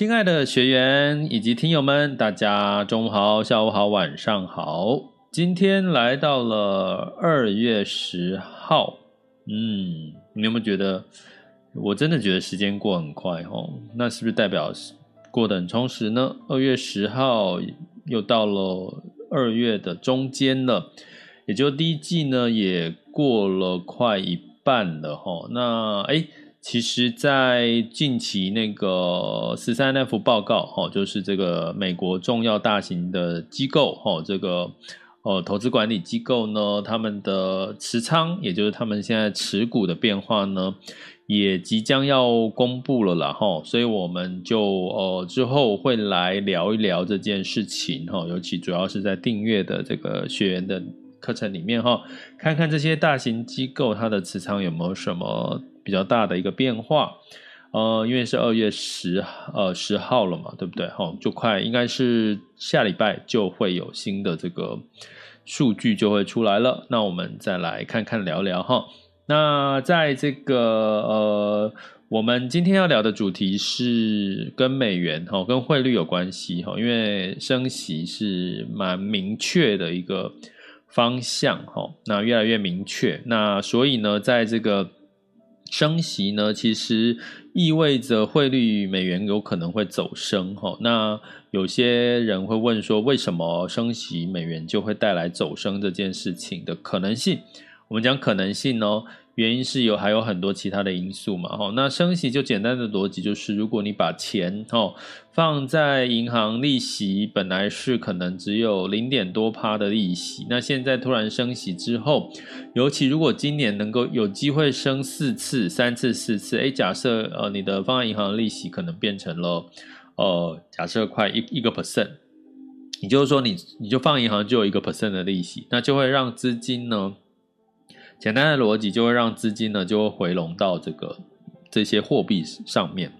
亲爱的学员以及听友们，大家中午好、下午好、晚上好。今天来到了二月十号，嗯，你有没有觉得？我真的觉得时间过很快哦。那是不是代表过得很充实呢？二月十号又到了二月的中间了，也就第一季呢也过了快一半了哈。那哎。其实，在近期那个十三 F 报告，哦，就是这个美国重要大型的机构，哦，这个呃投资管理机构呢，他们的持仓，也就是他们现在持股的变化呢，也即将要公布了啦，哈，所以我们就呃之后会来聊一聊这件事情，哈，尤其主要是在订阅的这个学员的课程里面，哈，看看这些大型机构它的持仓有没有什么。比较大的一个变化，呃，因为是二月十呃十号了嘛，对不对？哈，就快应该是下礼拜就会有新的这个数据就会出来了。那我们再来看看聊聊哈。那在这个呃，我们今天要聊的主题是跟美元哈，跟汇率有关系哈，因为升息是蛮明确的一个方向哈，那越来越明确，那所以呢，在这个。升息呢，其实意味着汇率美元有可能会走升哈。那有些人会问说，为什么升息美元就会带来走升这件事情的可能性？我们讲可能性呢？原因是有还有很多其他的因素嘛，哈，那升息就简单的逻辑就是，如果你把钱哈放在银行，利息本来是可能只有零点多趴的利息，那现在突然升息之后，尤其如果今年能够有机会升四次、三次、四次，哎，假设呃你的放在银行利息可能变成了呃假设快一一个 percent，也就是说你你就放银行就有一个 percent 的利息，那就会让资金呢。简单的逻辑就会让资金呢就会回笼到这个这些货币上面，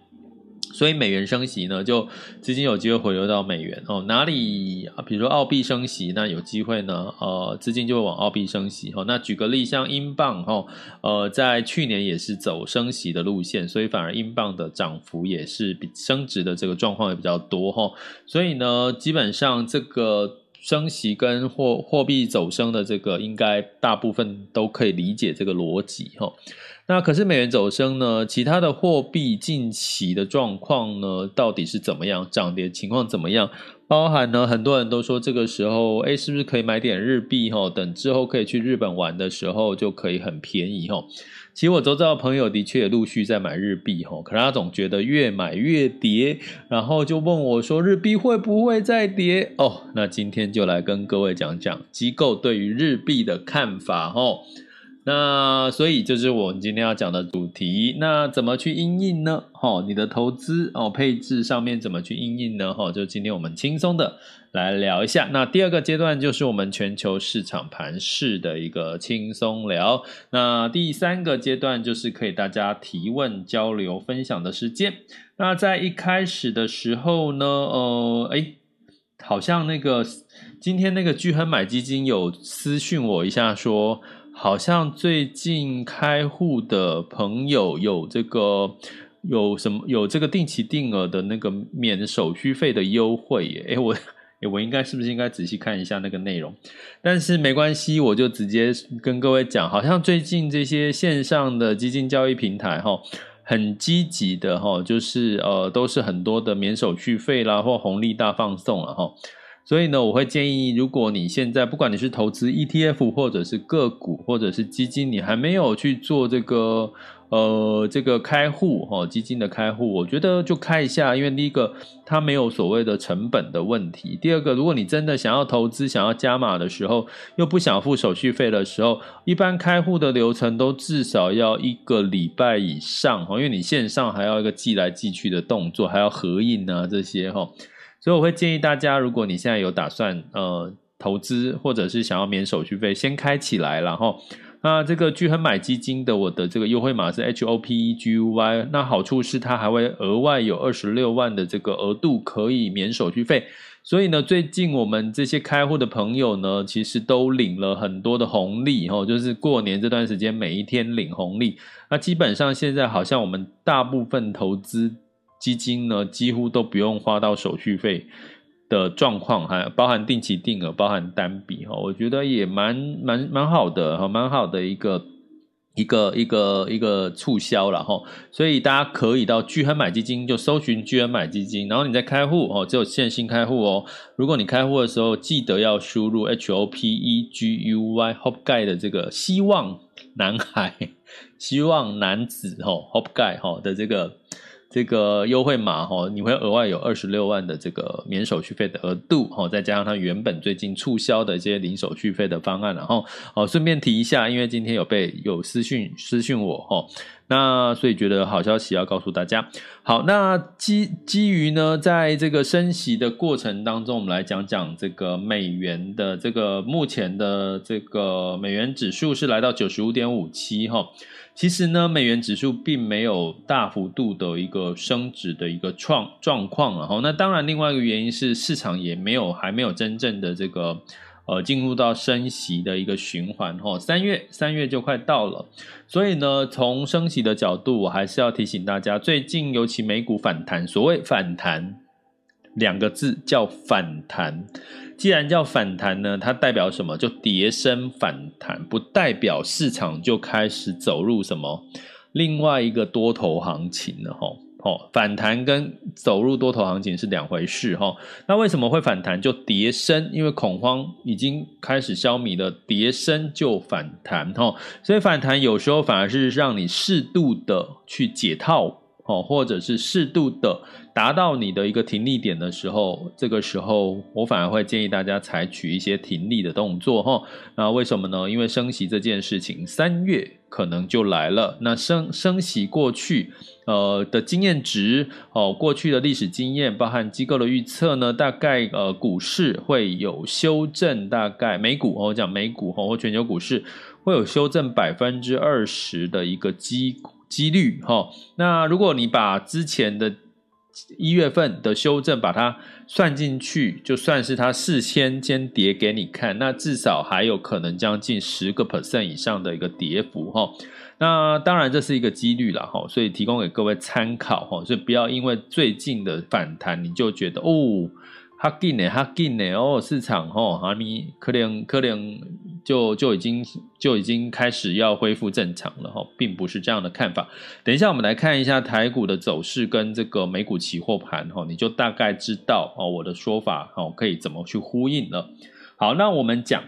所以美元升息呢，就资金有机会回流到美元哦。哪里啊？比如说澳币升息，那有机会呢，呃，资金就会往澳币升息哈。那举个例，像英镑哈，呃，在去年也是走升息的路线，所以反而英镑的涨幅也是比升值的这个状况也比较多哈。所以呢，基本上这个。升息跟货货币走升的这个，应该大部分都可以理解这个逻辑哈。那可是美元走升呢？其他的货币近期的状况呢，到底是怎么样？涨跌情况怎么样？包含呢，很多人都说这个时候，哎，是不是可以买点日币哈？等之后可以去日本玩的时候，就可以很便宜哈。其实我周遭的朋友的确也陆续在买日币哈，可是他总觉得越买越跌，然后就问我说日币会不会再跌？哦，那今天就来跟各位讲讲机构对于日币的看法哈。那所以就是我们今天要讲的主题，那怎么去因应呢？哈，你的投资哦配置上面怎么去因应呢？哈，就今天我们轻松的来聊一下。那第二个阶段就是我们全球市场盘势的一个轻松聊。那第三个阶段就是可以大家提问、交流、分享的时间。那在一开始的时候呢，呃，哎，好像那个今天那个巨亨买基金有私讯我一下说。好像最近开户的朋友有这个有什么有这个定期定额的那个免手续费的优惠耶？诶，我诶，我应该是不是应该仔细看一下那个内容？但是没关系，我就直接跟各位讲，好像最近这些线上的基金交易平台哈，很积极的哈，就是呃，都是很多的免手续费啦，或红利大放送了哈。所以呢，我会建议，如果你现在不管你是投资 ETF 或者是个股或者是基金，你还没有去做这个呃这个开户哈，基金的开户，我觉得就开一下，因为第一个它没有所谓的成本的问题，第二个，如果你真的想要投资、想要加码的时候，又不想付手续费的时候，一般开户的流程都至少要一个礼拜以上哈，因为你线上还要一个寄来寄去的动作，还要核印啊这些哈。所以我会建议大家，如果你现在有打算呃投资，或者是想要免手续费，先开起来，然后那这个巨亨买基金的我的这个优惠码是 H O P E G U Y，那好处是它还会额外有二十六万的这个额度可以免手续费。所以呢，最近我们这些开户的朋友呢，其实都领了很多的红利哈，就是过年这段时间每一天领红利。那基本上现在好像我们大部分投资。基金呢，几乎都不用花到手续费的状况，还包含定期定额，包含单笔哈，我觉得也蛮蛮蛮好的哈，蛮好的一个一个一个一个促销了哈，所以大家可以到聚亨买基金就搜寻聚亨买基金，然后你再开户哦，只有现新开户哦。如果你开户的时候记得要输入 H O P E G U Y Hope Guy 的这个希望男孩、希望男子哈 Hope Guy 哈的这个。这个优惠码哈，你会额外有二十六万的这个免手续费的额度哈，再加上它原本最近促销的一些零手续费的方案，然后哦，顺便提一下，因为今天有被有私讯私讯我哈，那所以觉得好消息要告诉大家。好，那基基于呢，在这个升息的过程当中，我们来讲讲这个美元的这个目前的这个美元指数是来到九十五点五七哈。其实呢，美元指数并没有大幅度的一个升值的一个状状况了哈。那当然，另外一个原因是市场也没有还没有真正的这个呃进入到升息的一个循环哈。三月三月就快到了，所以呢，从升息的角度，我还是要提醒大家，最近尤其美股反弹，所谓反弹两个字叫反弹。既然叫反弹呢，它代表什么？就跌升反弹，不代表市场就开始走入什么另外一个多头行情了哈。哦，反弹跟走入多头行情是两回事哈。那为什么会反弹？就跌升，因为恐慌已经开始消弭了，跌升就反弹哈。所以反弹有时候反而是让你适度的去解套。哦，或者是适度的达到你的一个停利点的时候，这个时候我反而会建议大家采取一些停利的动作哈。那为什么呢？因为升息这件事情三月可能就来了。那升升息过去呃的经验值哦，过去的历史经验，包含机构的预测呢，大概呃股市会有修正，大概美股我讲美股哦或全球股市会有修正百分之二十的一个机。几率哈，那如果你把之前的一月份的修正把它算进去，就算是它事先先跌给你看，那至少还有可能将近十个 percent 以上的一个跌幅哈。那当然这是一个几率了哈，所以提供给各位参考哈，所以不要因为最近的反弹你就觉得哦。哈紧呢，哈紧呢哦，市场吼，哈你可能可能就就已经就已经开始要恢复正常了哈，并不是这样的看法。等一下我们来看一下台股的走势跟这个美股期货盘哈，你就大概知道哦我的说法哦可以怎么去呼应了。好，那我们讲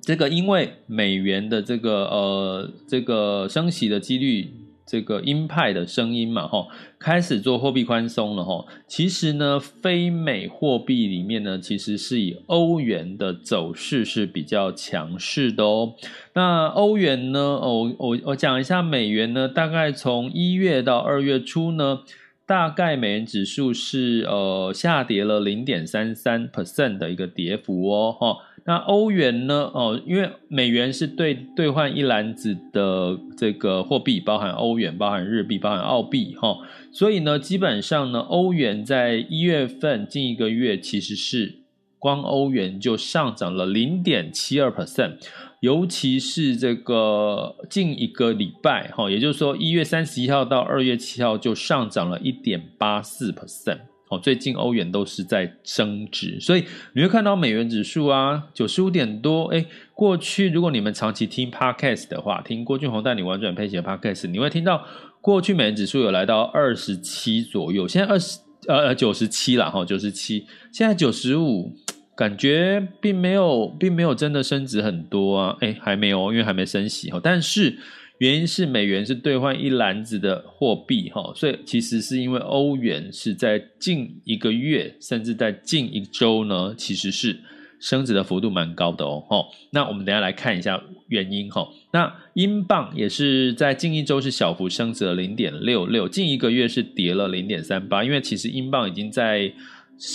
这个，因为美元的这个呃这个升息的几率。这个鹰派的声音嘛，哈，开始做货币宽松了，哈。其实呢，非美货币里面呢，其实是以欧元的走势是比较强势的哦。那欧元呢，哦，我我讲一下美元呢，大概从一月到二月初呢，大概美元指数是呃下跌了零点三三 percent 的一个跌幅哦，哈。那欧元呢？哦，因为美元是兑兑换一篮子的这个货币，包含欧元、包含日币、包含澳币，哈，所以呢，基本上呢，欧元在一月份近一个月其实是光欧元就上涨了零点七二 percent，尤其是这个近一个礼拜，哈，也就是说一月三十一号到二月七号就上涨了一点八四 percent。哦，最近欧元都是在升值，所以你会看到美元指数啊，九十五点多。哎，过去如果你们长期听 Podcast 的话，听郭俊宏带你玩转配息的 Podcast，你会听到过去美元指数有来到二十七左右，现在二十呃九十七了哈，九十七，现在九十五，感觉并没有并没有真的升值很多啊，哎，还没有，因为还没升息哈，但是。原因是美元是兑换一篮子的货币，哈，所以其实是因为欧元是在近一个月，甚至在近一周呢，其实是升值的幅度蛮高的哦，哈。那我们等下来看一下原因，哈。那英镑也是在近一周是小幅升值了零点六六，近一个月是跌了零点三八，因为其实英镑已经在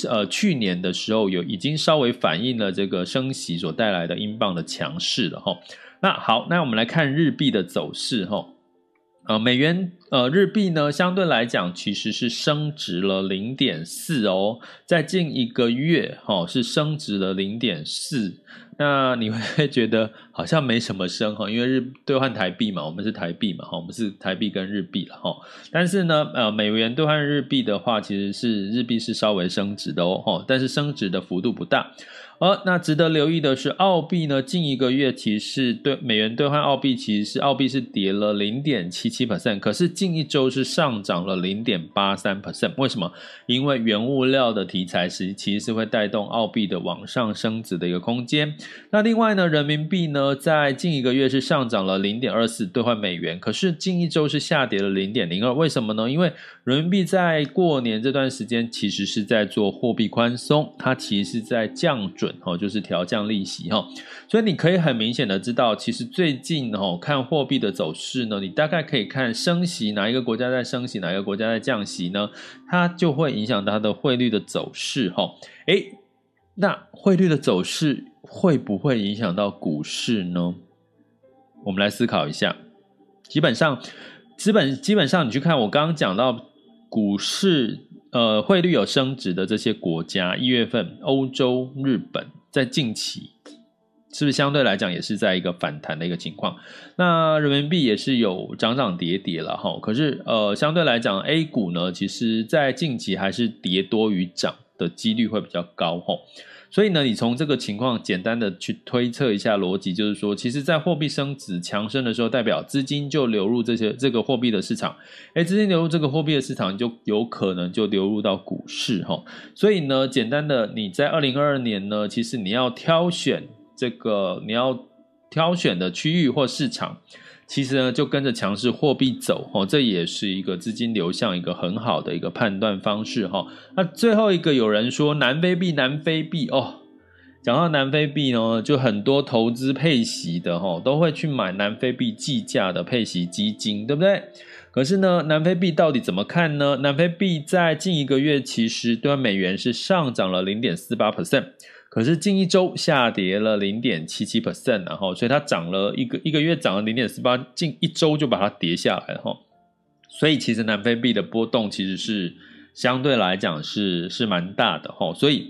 呃去年的时候有已经稍微反映了这个升息所带来的英镑的强势了，哈。那好，那我们来看日币的走势哈，呃，美元呃日币呢相对来讲其实是升值了零点四哦，在近一个月哈是升值了零点四，那你会觉得好像没什么升哈，因为日兑换台币嘛，我们是台币嘛哈，我们是台币跟日币了哈，但是呢呃美元兑换日币的话，其实是日币是稍微升值的哦哈，但是升值的幅度不大。而那值得留意的是，澳币呢，近一个月其实对美元兑换澳币，其实是澳币是跌了零点七七 percent，可是近一周是上涨了零点八三 percent。为什么？因为原物料的题材是其实是会带动澳币的往上升值的一个空间。那另外呢，人民币呢，在近一个月是上涨了零点二四兑换美元，可是近一周是下跌了零点零二。为什么呢？因为人民币在过年这段时间其实是在做货币宽松，它其实是在降准。哦，就是调降利息哈，所以你可以很明显的知道，其实最近哦，看货币的走势呢，你大概可以看升息，哪一个国家在升息，哪一个国家在降息呢？它就会影响它的汇率的走势哈。诶，那汇率的走势会不会影响到股市呢？我们来思考一下。基本上，基本基本上，你去看我刚刚讲到股市。呃，汇率有升值的这些国家，一月份欧洲、日本在近期是不是相对来讲也是在一个反弹的一个情况？那人民币也是有涨涨跌跌了哈。可是呃，相对来讲，A 股呢，其实在近期还是跌多于涨的几率会比较高哈。所以呢，你从这个情况简单的去推测一下逻辑，就是说，其实，在货币升值强升的时候，代表资金就流入这些这个货币的市场，哎，资金流入这个货币的市场，就有可能就流入到股市哈。所以呢，简单的你在二零二二年呢，其实你要挑选这个你要挑选的区域或市场。其实呢，就跟着强势货币走，哦，这也是一个资金流向一个很好的一个判断方式，哈。那最后一个有人说南非币，南非币哦，讲到南非币呢，就很多投资配息的，哈，都会去买南非币计价的配息基金，对不对？可是呢，南非币到底怎么看呢？南非币在近一个月其实兑美元是上涨了零点四八 percent。可是近一周下跌了零点七七 percent，然后所以它涨了一个一个月涨了零点四八，近一周就把它跌下来了哈。所以其实南非币的波动其实是相对来讲是是蛮大的哈。所以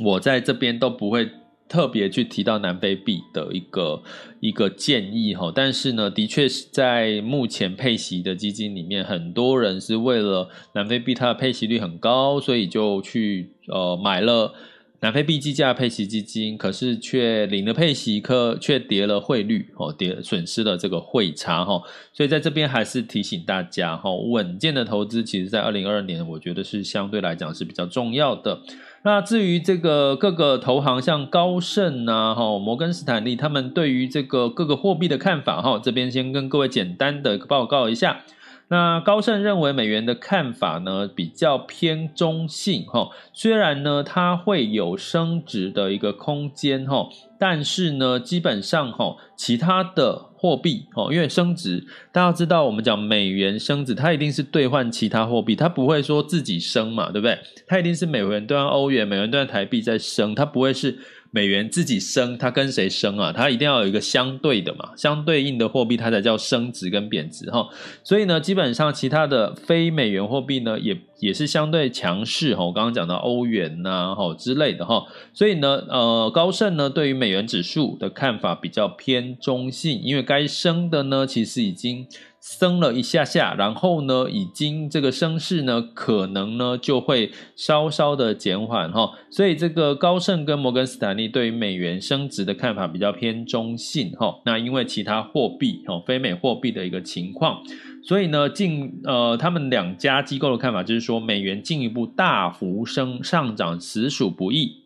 我在这边都不会特别去提到南非币的一个一个建议哈。但是呢，的确是在目前配息的基金里面，很多人是为了南非币它的配息率很高，所以就去呃买了。南非币计价配息基金，可是却领了配息，可却跌了汇率哦，跌损失了这个汇差哈，所以在这边还是提醒大家哈，稳健的投资，其实在二零二二年，我觉得是相对来讲是比较重要的。那至于这个各个投行，像高盛啊、哈摩根斯坦利，他们对于这个各个货币的看法哈，这边先跟各位简单的报告一下。那高盛认为美元的看法呢，比较偏中性哈，虽然呢它会有升值的一个空间哈，但是呢基本上哈其他的货币哈，因为升值，大家知道我们讲美元升值，它一定是兑换其他货币，它不会说自己升嘛，对不对？它一定是美元兑换欧元，美元兑换台币在升，它不会是。美元自己升，它跟谁升啊？它一定要有一个相对的嘛，相对应的货币，它才叫升值跟贬值哈。所以呢，基本上其他的非美元货币呢，也也是相对强势哈。我刚刚讲到欧元呐，哈之类的哈。所以呢，呃，高盛呢对于美元指数的看法比较偏中性，因为该升的呢，其实已经升了一下下，然后呢，已经这个升势呢，可能呢就会稍稍的减缓哈。所以这个高盛跟摩根斯坦利对于美元升值的看法比较偏中性哈。那因为其他货币哦，非美货币的一个情况，所以呢，进呃，他们两家机构的看法就是说，美元进一步大幅升上涨，实属不易。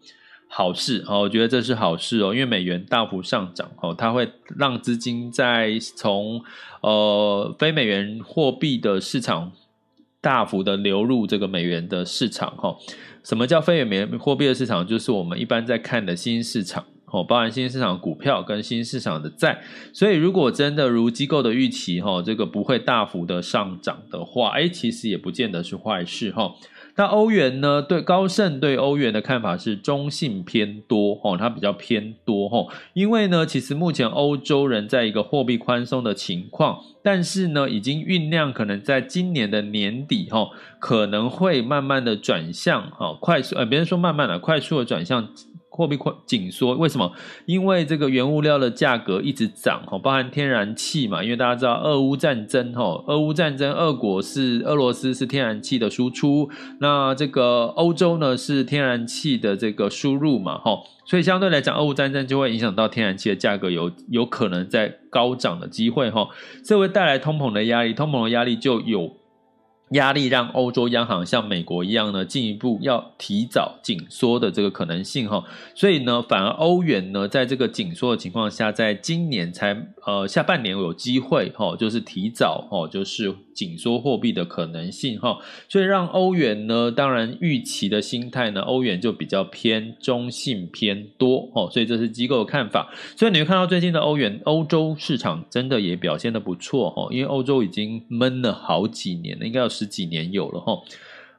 好事哦，我觉得这是好事哦，因为美元大幅上涨哦，它会让资金在从呃非美元货币的市场大幅的流入这个美元的市场哈。什么叫非美元货币的市场？就是我们一般在看的新市场哦，包含新市场股票跟新市场的债。所以如果真的如机构的预期哈，这个不会大幅的上涨的话，哎，其实也不见得是坏事哈。那欧元呢？对高盛对欧元的看法是中性偏多哦，它比较偏多哦，因为呢，其实目前欧洲人在一个货币宽松的情况，但是呢，已经酝酿可能在今年的年底哈，可能会慢慢的转向哦，快速呃，别人说慢慢的快速的转向。货币宽紧缩，为什么？因为这个原物料的价格一直涨哈，包含天然气嘛。因为大家知道俄乌战争哈，俄乌战争，俄国是俄罗斯是天然气的输出，那这个欧洲呢是天然气的这个输入嘛哈，所以相对来讲，俄乌战争就会影响到天然气的价格有有可能在高涨的机会，哈，这会带来通膨的压力，通膨的压力就有。压力让欧洲央行像美国一样呢，进一步要提早紧缩的这个可能性哈，所以呢，反而欧元呢，在这个紧缩的情况下，在今年才呃下半年有机会哈，就是提早哈，就是紧缩货币的可能性哈，所以让欧元呢，当然预期的心态呢，欧元就比较偏中性偏多哦，所以这是机构的看法，所以你会看到最近的欧元欧洲市场真的也表现得不错哈，因为欧洲已经闷了好几年了，应该有。十几年有了哈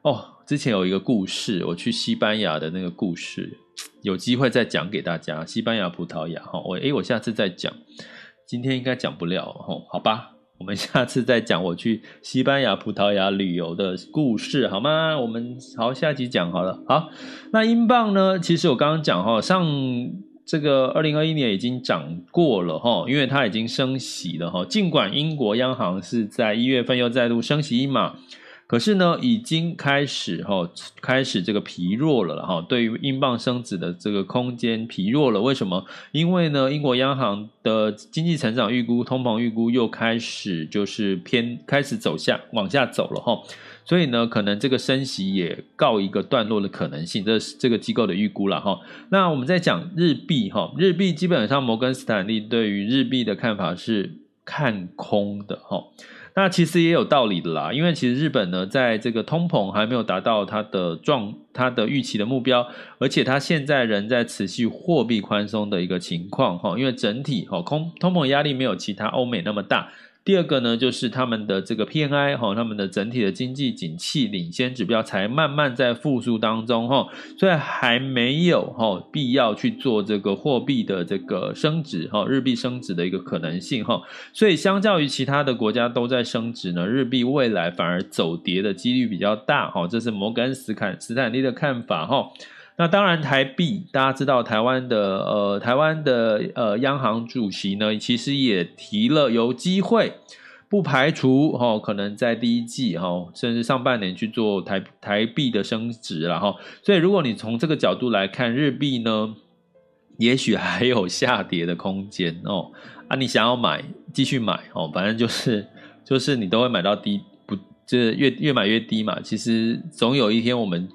哦，之前有一个故事，我去西班牙的那个故事，有机会再讲给大家。西班牙、葡萄牙哈，我诶，我下次再讲，今天应该讲不了哈，好吧，我们下次再讲我去西班牙、葡萄牙旅游的故事好吗？我们好，下集讲好了。好，那英镑呢？其实我刚刚讲哈，上这个二零二一年已经涨过了哈，因为它已经升息了哈。尽管英国央行是在一月份又再度升息一码。可是呢，已经开始哈，开始这个疲弱了哈。对于英镑升值的这个空间疲弱了，为什么？因为呢，英国央行的经济成长预估、通膨预估又开始就是偏开始走下往下走了哈。所以呢，可能这个升息也告一个段落的可能性，这是这个机构的预估了哈。那我们在讲日币哈，日币基本上摩根斯坦利对于日币的看法是看空的哈。那其实也有道理的啦，因为其实日本呢，在这个通膨还没有达到它的状、它的预期的目标，而且它现在仍在持续货币宽松的一个情况哈，因为整体哈通通膨压力没有其他欧美那么大。第二个呢，就是他们的这个 PNI 哈，他们的整体的经济景气领先指标才慢慢在复苏当中哈，所以还没有哈必要去做这个货币的这个升值哈，日币升值的一个可能性哈，所以相较于其他的国家都在升值呢，日币未来反而走跌的几率比较大哈，这是摩根斯坦斯坦利的看法哈。那当然，台币大家知道，台湾的呃，台湾的呃央行主席呢，其实也提了有机会，不排除哈、哦，可能在第一季哈、哦，甚至上半年去做台台币的升值了哈。所以，如果你从这个角度来看，日币呢，也许还有下跌的空间哦。啊，你想要买，继续买哦，反正就是就是你都会买到低，不就是越越买越低嘛。其实总有一天我们。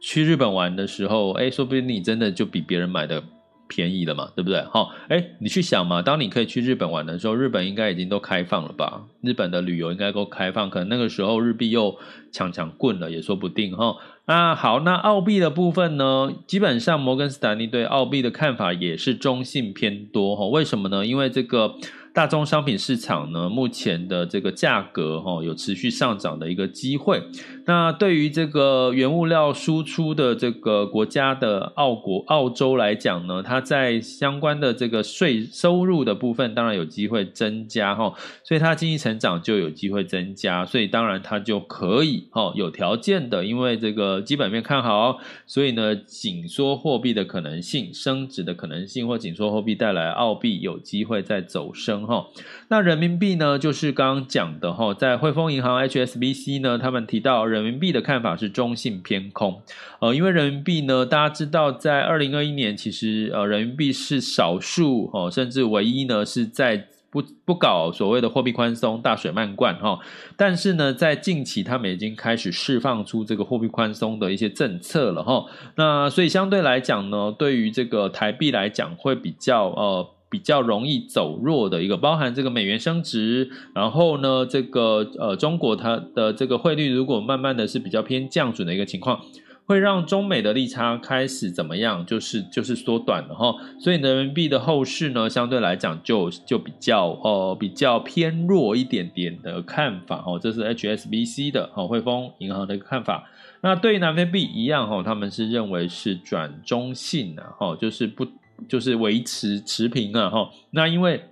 去日本玩的时候，哎，说不定你真的就比别人买的便宜了嘛，对不对？好，哎，你去想嘛，当你可以去日本玩的时候，日本应该已经都开放了吧？日本的旅游应该都开放，可能那个时候日币又强强棍了，也说不定哈。那好，那澳币的部分呢？基本上摩根斯坦利对澳币的看法也是中性偏多哈。为什么呢？因为这个。大宗商品市场呢，目前的这个价格哈有持续上涨的一个机会。那对于这个原物料输出的这个国家的澳国澳洲来讲呢，它在相关的这个税收入的部分当然有机会增加哈，所以它经济成长就有机会增加，所以当然它就可以哈有条件的，因为这个基本面看好，所以呢紧缩货币的可能性、升值的可能性或紧缩货币带来澳币有机会再走升哈。那人民币呢，就是刚刚讲的哈，在汇丰银行 HSBC 呢，他们提到人人民币的看法是中性偏空，呃，因为人民币呢，大家知道在二零二一年其实呃人民币是少数哦，甚至唯一呢是在不不搞所谓的货币宽松、大水漫灌哈，但是呢，在近期他们已经开始释放出这个货币宽松的一些政策了哈，那所以相对来讲呢，对于这个台币来讲会比较呃。比较容易走弱的一个，包含这个美元升值，然后呢，这个呃中国它的这个汇率如果慢慢的是比较偏降准的一个情况，会让中美的利差开始怎么样？就是就是缩短了哈。所以人民币的后市呢，相对来讲就就比较呃比较偏弱一点点的看法哦。这是 HSBC 的哦汇丰银行的一个看法。那对南非币一样哈，他们是认为是转中性的哈，就是不。就是维持持平了哈，那因为。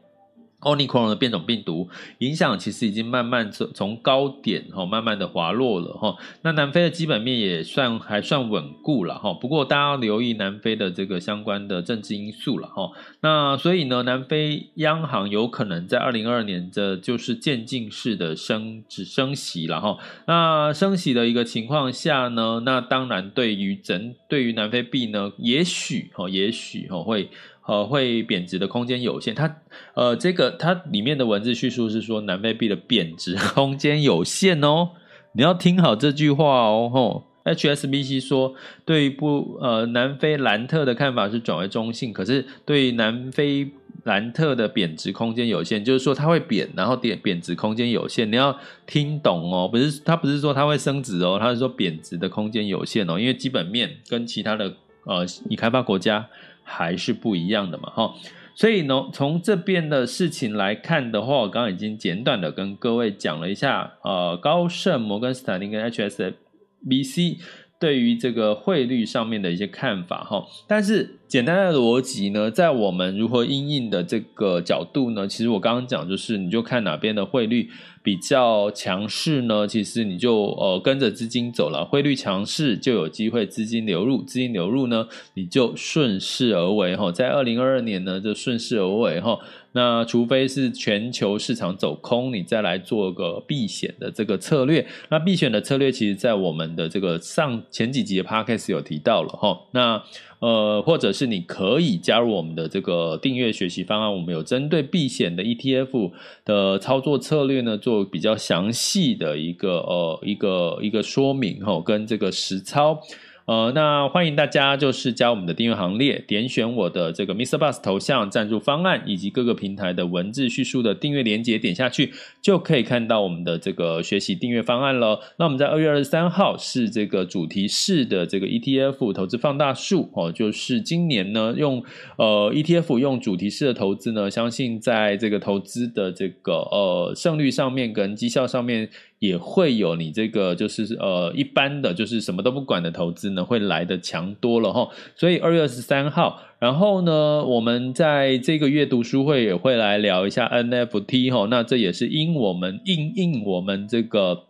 奥尼科隆的变种病毒影响其实已经慢慢从从高点哈慢慢的滑落了哈。那南非的基本面也算还算稳固了哈。不过大家留意南非的这个相关的政治因素了哈。那所以呢，南非央行有可能在二零二二年这就是渐进式的升只升息了哈。那升息的一个情况下呢，那当然对于整对于南非币呢，也许哈也许哈会。呃，会贬值的空间有限。它，呃，这个它里面的文字叙述是说，南非币的贬值空间有限哦。你要听好这句话哦。吼，HSBC 说，对不，呃，南非兰特的看法是转为中性，可是对南非兰特的贬值空间有限，就是说它会贬，然后贬贬值空间有限。你要听懂哦，不是，它不是说它会升值哦，它是说贬值的空间有限哦，因为基本面跟其他的呃已开发国家。还是不一样的嘛，哈，所以呢，从这边的事情来看的话，我刚刚已经简短的跟各位讲了一下，呃，高盛、摩根斯坦利跟 HSBC 对于这个汇率上面的一些看法，哈，但是简单的逻辑呢，在我们如何因应的这个角度呢，其实我刚刚讲就是，你就看哪边的汇率。比较强势呢，其实你就呃跟着资金走了，汇率强势就有机会资金流入，资金流入呢，你就顺势而为哈，在二零二二年呢就顺势而为哈，那除非是全球市场走空，你再来做个避险的这个策略，那避险的策略其实在我们的这个上前几集的 Podcast 有提到了哈，那。呃，或者是你可以加入我们的这个订阅学习方案，我们有针对避险的 ETF 的操作策略呢，做比较详细的一个呃一个一个说明哈，跟这个实操。呃，那欢迎大家就是加我们的订阅行列，点选我的这个 Mr. Bus 头像赞助方案，以及各个平台的文字叙述的订阅连结，点下去就可以看到我们的这个学习订阅方案了。那我们在二月二十三号是这个主题式的这个 ETF 投资放大术哦，就是今年呢用呃 ETF 用主题式的投资呢，相信在这个投资的这个呃胜率上面跟绩效上面。也会有你这个就是呃一般的就是什么都不管的投资呢，会来的强多了哈。所以二月二十三号，然后呢，我们在这个月读书会也会来聊一下 NFT 哈。那这也是因我们应应我们这个。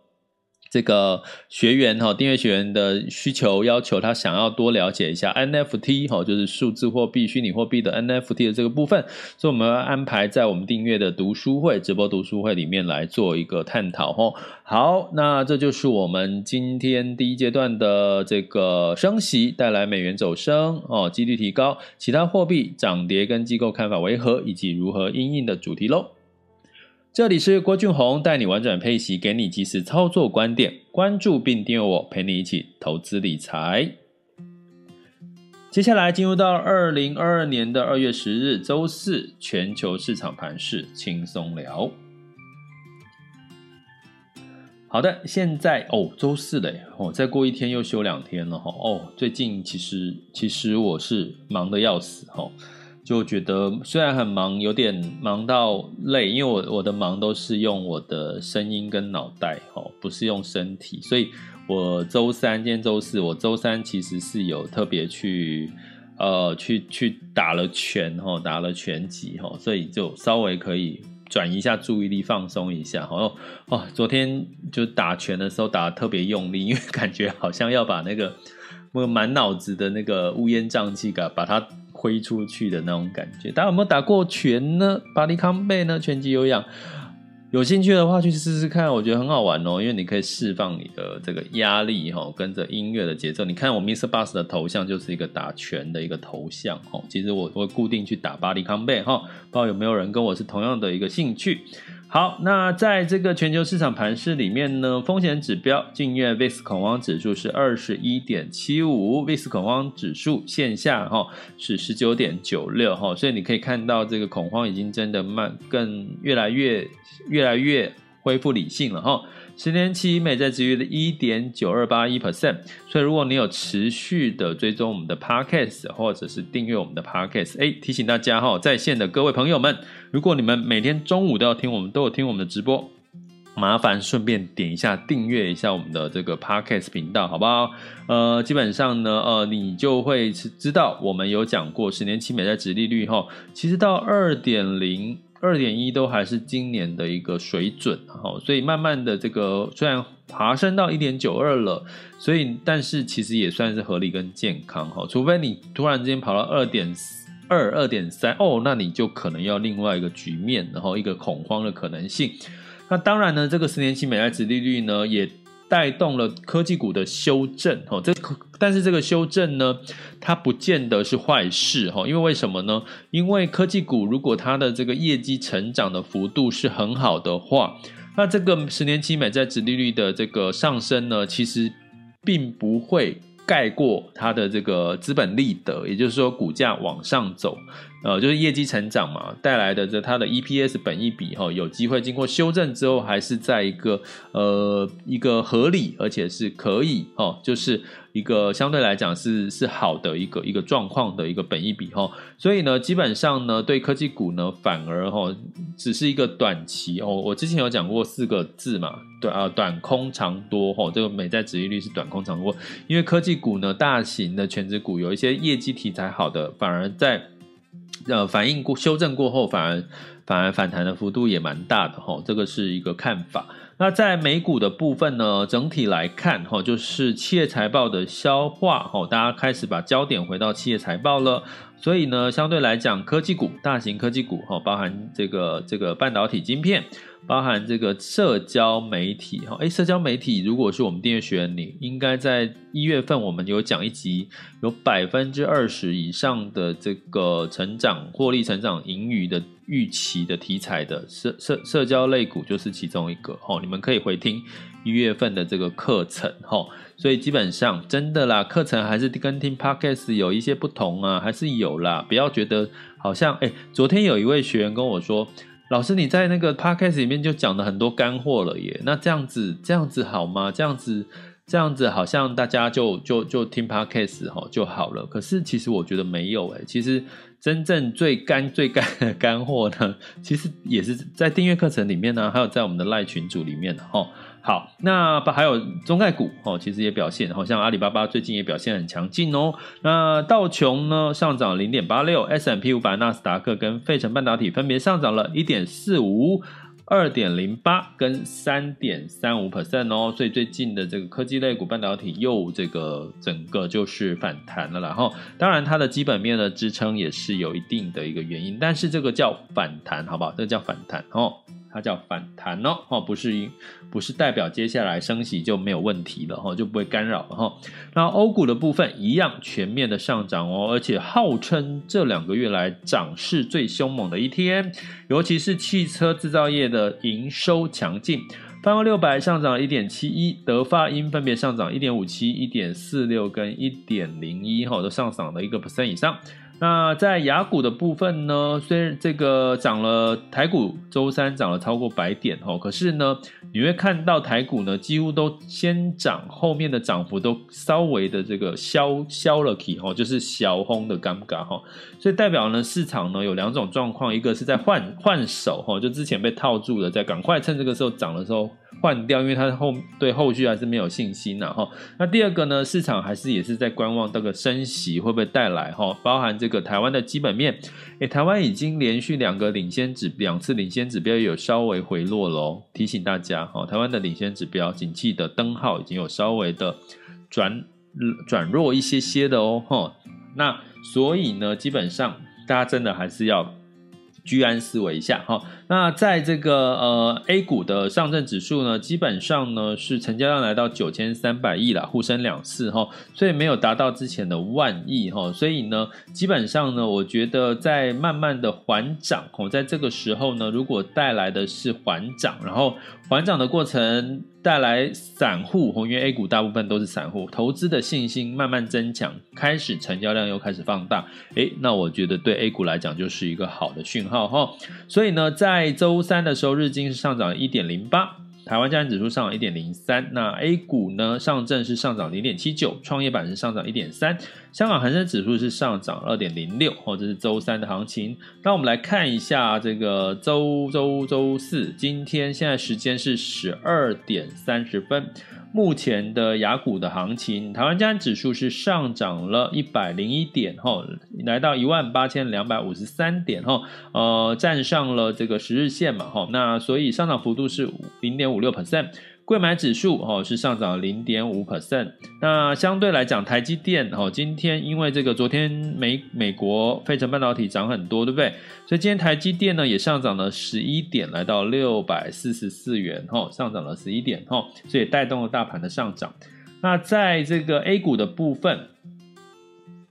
这个学员哈，订阅学员的需求要求，他想要多了解一下 NFT 哈，就是数字货币、虚拟货币的 NFT 的这个部分，所以我们要安排在我们订阅的读书会、直播读书会里面来做一个探讨哈。好，那这就是我们今天第一阶段的这个升息带来美元走升哦，几率提高，其他货币涨跌跟机构看法为何，以及如何因应的主题喽。这里是郭俊宏，带你玩转配息，给你及时操作观点。关注并订阅我，陪你一起投资理财。接下来进入到二零二二年的二月十日周四，全球市场盘势轻松聊。好的，现在哦，周四嘞，哦，再过一天又休两天了哈。哦，最近其实其实我是忙得要死哈。就觉得虽然很忙，有点忙到累，因为我我的忙都是用我的声音跟脑袋哦，不是用身体，所以我周三，今天周四，我周三其实是有特别去呃去去打了拳哦，打了拳击哦，所以就稍微可以转移一下注意力，放松一下哦哦，昨天就打拳的时候打得特别用力，因为感觉好像要把那个我满脑子的那个乌烟瘴气感把它。挥出去的那种感觉，大家有没有打过拳呢？巴黎康贝呢？拳击有氧，有兴趣的话去试试看，我觉得很好玩哦，因为你可以释放你的这个压力哈，跟着音乐的节奏。你看我 Mr. Bus 的头像就是一个打拳的一个头像哦。其实我会固定去打巴黎康贝哈，不知道有没有人跟我是同样的一个兴趣。好，那在这个全球市场盘势里面呢，风险指标近月 VIX 恐慌指数是二十一点七五，VIX 恐慌指数线下哈是十九点九六哈，所以你可以看到这个恐慌已经真的慢，更越来越越来越恢复理性了哈。十年期美债殖利率的一点九二八一 percent，所以如果你有持续的追踪我们的 podcast 或者是订阅我们的 podcast，哎，提醒大家哈，在线的各位朋友们，如果你们每天中午都要听我们，都有听我们的直播，麻烦顺便点一下订阅一下我们的这个 podcast 频道，好不好？呃，基本上呢，呃，你就会知道我们有讲过十年期美债殖利率哈，其实到二点零。二点一都还是今年的一个水准，哈，所以慢慢的这个虽然爬升到一点九二了，所以但是其实也算是合理跟健康，哈，除非你突然之间跑到二点二、二点三，哦，那你就可能要另外一个局面，然后一个恐慌的可能性。那当然呢，这个十年期美债殖利率呢也。带动了科技股的修正，哦，这但是这个修正呢，它不见得是坏事，哈，因为为什么呢？因为科技股如果它的这个业绩成长的幅度是很好的话，那这个十年期美债殖利率的这个上升呢，其实并不会盖过它的这个资本利得，也就是说股价往上走。呃，就是业绩成长嘛，带来的这它的 EPS 本益比哈，有机会经过修正之后，还是在一个呃一个合理，而且是可以哈，就是一个相对来讲是是好的一个一个状况的一个本益比哈。所以呢，基本上呢，对科技股呢，反而哈只是一个短期哦。我之前有讲过四个字嘛，短啊短空长多哈，这个美债殖利率是短空长多，因为科技股呢，大型的全值股有一些业绩题材好的，反而在。呃，反应过修正过后，反而反而反弹的幅度也蛮大的哈，这个是一个看法。那在美股的部分呢，整体来看哈，就是企业财报的消化哈，大家开始把焦点回到企业财报了。所以呢，相对来讲，科技股、大型科技股哈，包含这个这个半导体晶片。包含这个社交媒体哈，诶，社交媒体如果是我们订阅学员，你应该在一月份我们有讲一集，有百分之二十以上的这个成长、获利、成长盈余的预期的题材的社社社交类股就是其中一个哈，你们可以回听一月份的这个课程哈，所以基本上真的啦，课程还是跟听 Podcast 有一些不同啊，还是有啦，不要觉得好像诶，昨天有一位学员跟我说。老师，你在那个 podcast 里面就讲了很多干货了耶，那这样子这样子好吗？这样子这样子好像大家就就就听 podcast 哈就好了。可是其实我觉得没有诶，其实真正最干最干的干货呢，其实也是在订阅课程里面呢，还有在我们的赖群组里面的哈。好，那还有中概股哦，其实也表现，好像阿里巴巴最近也表现很强劲哦。那道琼呢上涨零点八六，S&P 五百、纳斯达克跟费城半导体分别上涨了一点四五、二点零八跟三点三五 percent 哦。所以最近的这个科技类股半导体又这个整个就是反弹了啦。然后当然它的基本面的支撑也是有一定的一个原因，但是这个叫反弹，好不好？这个叫反弹哦。它叫反弹哦，哦，不是因，不是代表接下来升息就没有问题了哈，就不会干扰了哈。那欧股的部分一样全面的上涨哦，而且号称这两个月来涨势最凶猛的一天，尤其是汽车制造业的营收强劲，泛欧六百上涨一点七一，德发英分别上涨一点五七、一点四六跟一点零一哈，都上涨了一个 percent 以上。那在雅股的部分呢，虽然这个涨了，台股周三涨了超过百点哦，可是呢，你会看到台股呢几乎都先涨，后面的涨幅都稍微的这个消消了气哦，就是小轰的尴尬哈，所以代表呢市场呢有两种状况，一个是在换换手哈，就之前被套住的，在赶快趁这个时候涨的时候。换掉，因为它后对后续还是没有信心的哈。那第二个呢，市场还是也是在观望这个升息会不会带来哈，包含这个台湾的基本面。诶，台湾已经连续两个领先指两次领先指标有稍微回落喽，提醒大家哈，台湾的领先指标景气的灯号已经有稍微的转转弱一些些的哦哈。那所以呢，基本上大家真的还是要居安思危一下哈。那在这个呃 A 股的上证指数呢，基本上呢是成交量来到九千三百亿了，沪深两市哈，所以没有达到之前的万亿哈，所以呢，基本上呢，我觉得在慢慢的缓涨哦，在这个时候呢，如果带来的是缓涨，然后缓涨的过程带来散户哦，因为 A 股大部分都是散户，投资的信心慢慢增强，开始成交量又开始放大，诶，那我觉得对 A 股来讲就是一个好的讯号哈，所以呢，在在周三的时候，日经是上涨一点零八，台湾加权指数上涨一点零三。那 A 股呢，上证是上涨零点七九，创业板是上涨一点三，香港恒生指数是上涨二点零六。哦，这是周三的行情。那我们来看一下这个周周周四，今天现在时间是十二点三十分。目前的雅股的行情，台湾加权指数是上涨了一百零一点，哈，来到一万八千两百五十三点，哈，呃，站上了这个十日线嘛，哈，那所以上涨幅度是零点五六 percent。柜买指数哦是上涨零点五 percent，那相对来讲，台积电哦今天因为这个昨天美美国费城半导体涨很多，对不对？所以今天台积电呢也上涨了十一点，来到六百四十四元哦，上涨了十一点哦，所以带动了大盘的上涨。那在这个 A 股的部分，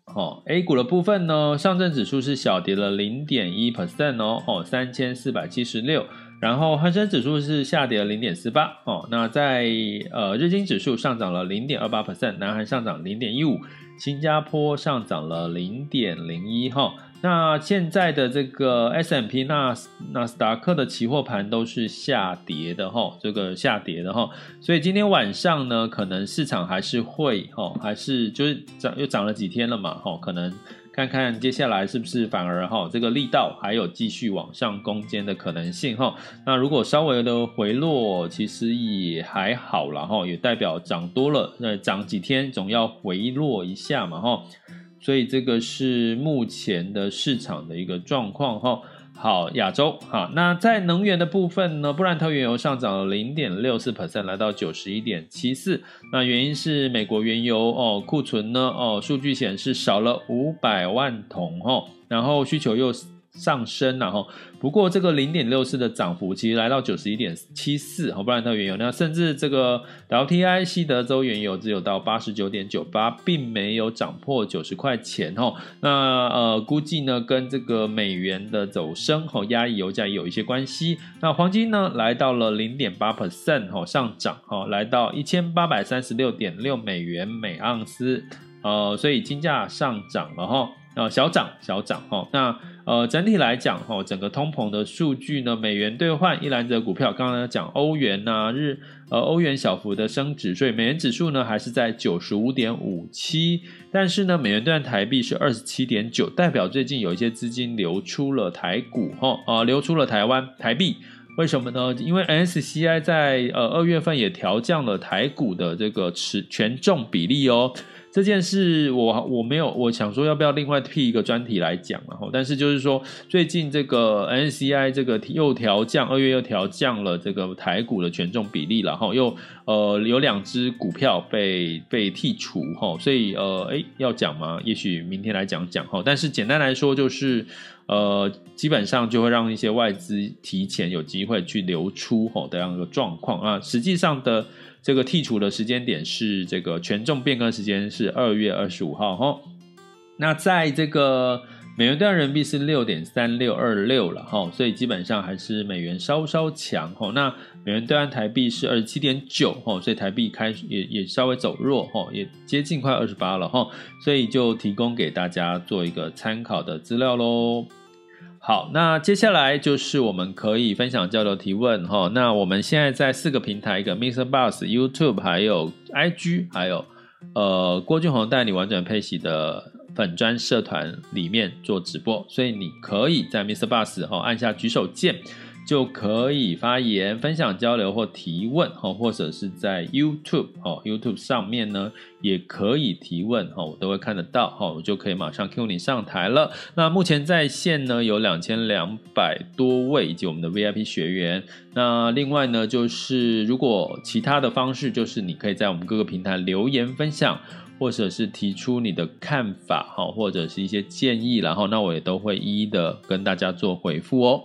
哦 A 股的部分呢，上证指数是小跌了零点一 percent 哦，哦三千四百七十六。然后恒生指数是下跌了零点四八哦，那在呃日经指数上涨了零点二八 percent，南韩上涨零点一五，新加坡上涨了零点零一哈。那现在的这个 S M P 纳纳斯达克的期货盘都是下跌的哈，这个下跌的哈，所以今天晚上呢，可能市场还是会哈，还是就是涨又涨了几天了嘛哈，可能。看看接下来是不是反而哈这个力道还有继续往上攻坚的可能性哈？那如果稍微的回落，其实也还好了哈，也代表涨多了，那涨几天总要回落一下嘛哈。所以这个是目前的市场的一个状况哈。好，亚洲好，那在能源的部分呢，布兰特原油上涨了零点六四 percent，来到九十一点七四。那原因是美国原油哦库存呢哦，数据显示少了五百万桶哦，然后需求又。上升然后，不过这个零点六四的涨幅其实来到九十一点七四，好，布兰特原油，那甚至这个 WTI 西德州原油只有到八十九点九八，并没有涨破九十块钱哈。那呃，估计呢跟这个美元的走升哈，压抑油价也有一些关系。那黄金呢来到了零点八 percent 哈上涨哈，来到一千八百三十六点六美元每盎司，呃，所以金价上涨了哈，呃，小涨小涨哈，那。呃，整体来讲，哈，整个通膨的数据呢，美元兑换一篮子的股票，刚刚讲欧元呐、日，呃，欧元小幅的升值，所以美元指数呢还是在九十五点五七，但是呢，美元兑换台币是二十七点九，代表最近有一些资金流出了台股，哈，啊，流出了台湾台币，为什么呢？因为 S C I 在呃二月份也调降了台股的这个持权重比例哦。这件事我我没有，我想说要不要另外辟一个专题来讲，然后但是就是说最近这个 N C I 这个又调降，二月又调降了这个台股的权重比例，然后又呃有两只股票被被剔除哈，所以呃诶要讲吗？也许明天来讲讲哈，但是简单来说就是呃基本上就会让一些外资提前有机会去流出哈这样一个状况啊，实际上的。这个剔除的时间点是这个权重变更时间是二月二十五号哈，那在这个美元兑人民币是六点三六二六了哈，所以基本上还是美元稍稍强哈。那美元兑台币是二十七点九哈，所以台币开始也也稍微走弱哈，也接近快二十八了哈，所以就提供给大家做一个参考的资料喽。好，那接下来就是我们可以分享交流提问哈。那我们现在在四个平台，一个 Mr. Bus、YouTube、还有 IG，还有呃郭俊宏带你玩转配息的。粉砖社团里面做直播，所以你可以在 Mr. Bus 哈按下举手键，就可以发言、分享、交流或提问哈，或者是在 YouTube 哈 YouTube 上面呢也可以提问哈，我都会看得到哈，我就可以马上 Q 你上台了。那目前在线呢有两千两百多位以及我们的 VIP 学员。那另外呢就是如果其他的方式，就是你可以在我们各个平台留言分享。或者是提出你的看法哈，或者是一些建议，然后那我也都会一一的跟大家做回复哦。